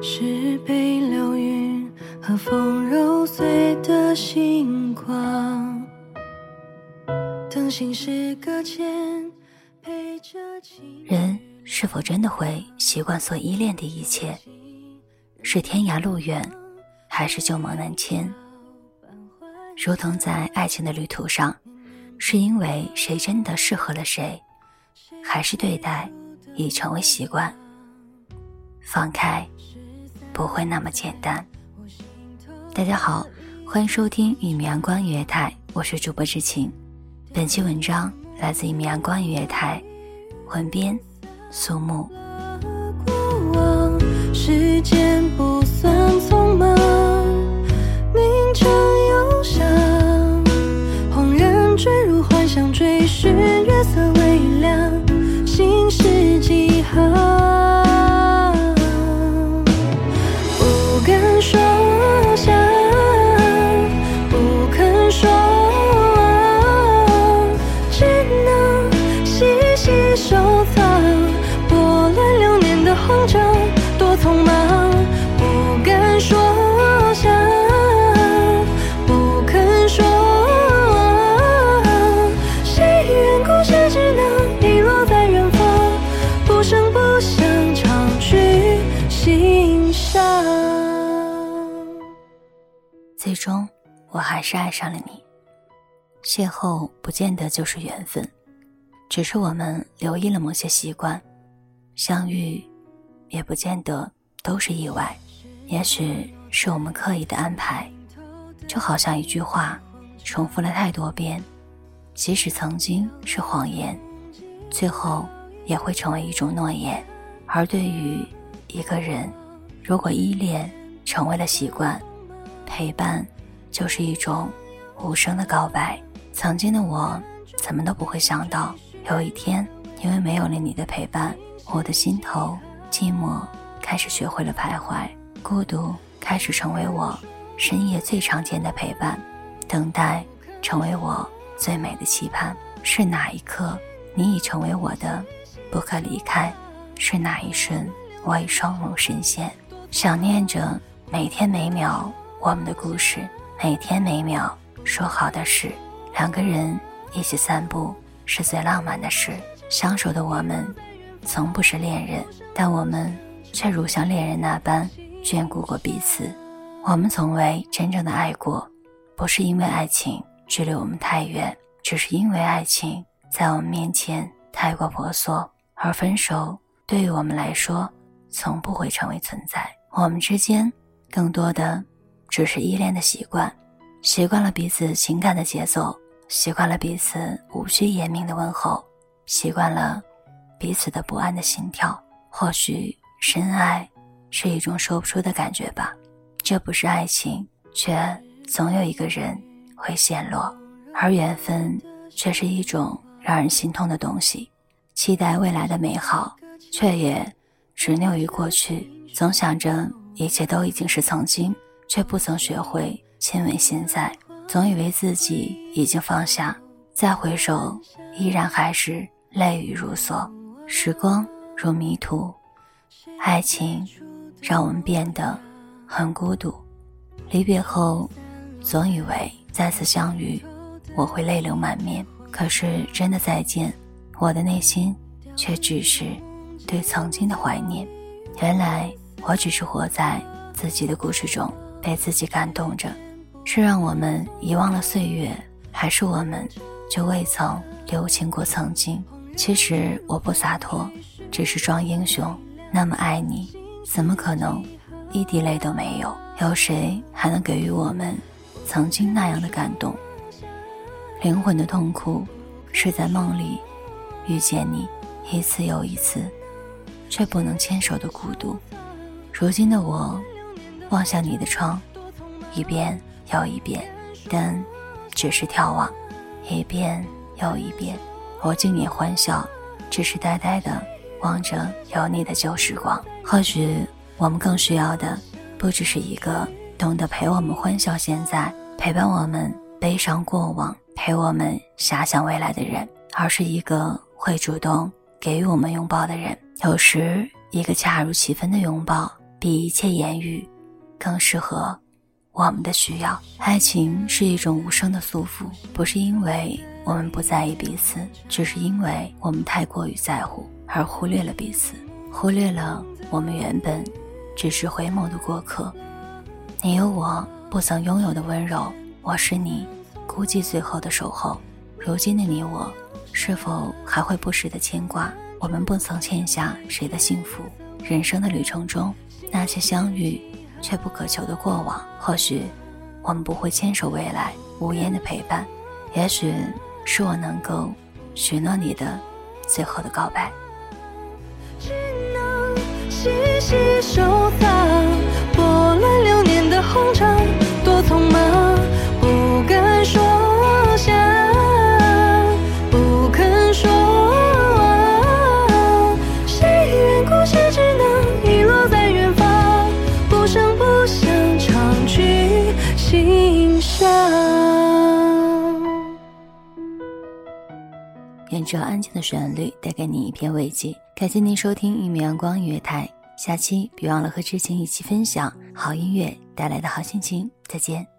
是被流云和风揉碎的星光。等心事搁浅，陪着人是否真的会习惯所依恋的一切？是天涯路远，还是旧梦难牵？如同在爱情的旅途上，是因为谁真的适合了谁，还是对待已成为习惯？放开。不会那么简单。大家好，欢迎收听一米阳光音乐台，我是主播知晴。本期文章来自一米阳光音乐台，文编苏木。时间不算匆忙，慌张多匆忙不敢说想。不肯说谁愿故事只能遗落在远方。不声不响长居心上最终我还是爱上了你。邂逅不见得就是缘分只是我们留意了某些习惯相遇也不见得都是意外，也许是我们刻意的安排。就好像一句话，重复了太多遍，即使曾经是谎言，最后也会成为一种诺言。而对于一个人，如果依恋成为了习惯，陪伴，就是一种无声的告白。曾经的我，怎么都不会想到，有一天，因为没有了你的陪伴，我的心头寂寞开始学会了徘徊，孤独开始成为我深夜最常见的陪伴，等待成为我最美的期盼。是哪一刻，你已成为我的不可离开？是哪一瞬，我已双目深陷，想念着每天每秒。我们的故事，每天每秒说好的事，两个人一起散步是最浪漫的事。相守的我们，从不是恋人，但我们却如像恋人那般眷顾过彼此。我们从未真正的爱过，不是因为爱情距离我们太远，只是因为爱情在我们面前太过婆娑。而分手对于我们来说，从不会成为存在。我们之间更多的。只是依恋的习惯，习惯了彼此情感的节奏，习惯了彼此无需言明的问候，习惯了彼此的不安的心跳。或许深爱是一种说不出的感觉吧，这不是爱情，却总有一个人会陷落，而缘分却是一种让人心痛的东西。期待未来的美好，却也执拗于过去，总想着一切都已经是曾经。却不曾学会亲吻现在，总以为自己已经放下，再回首，依然还是泪雨如梭。时光如迷途，爱情让我们变得很孤独。离别后，总以为再次相遇，我会泪流满面。可是真的再见，我的内心却只是对曾经的怀念。原来我只是活在自己的故事中。被自己感动着，是让我们遗忘了岁月，还是我们就未曾留情过曾经？其实我不洒脱，只是装英雄。那么爱你，怎么可能一滴泪都没有？有谁还能给予我们曾经那样的感动？灵魂的痛苦，是在梦里遇见你一次又一次，却不能牵手的孤独。如今的我。望向你的窗，一遍又一遍，但只是眺望，一遍又一遍。我静也欢笑，只是呆呆的望着有你的旧时光。或许我们更需要的，不只是一个懂得陪我们欢笑现在，陪伴我们悲伤过往，陪我们遐想未来的人，而是一个会主动给予我们拥抱的人。有时，一个恰如其分的拥抱。比一切言语更适合我们的需要。爱情是一种无声的束缚，不是因为我们不在意彼此，只是因为我们太过于在乎，而忽略了彼此，忽略了我们原本只是回眸的过客。你有我不曾拥有的温柔，我是你孤寂最后的守候。如今的你我，是否还会不时的牵挂？我们不曾欠下谁的幸福。人生的旅程中，那些相遇却不可求的过往，或许我们不会牵手未来，无言的陪伴，也许是我能够许诺你的最后的告白。只能细细收藏，这安静的旋律带给你一片慰藉。感谢您收听一米阳光音乐台，下期别忘了和知青一起分享好音乐带来的好心情。再见。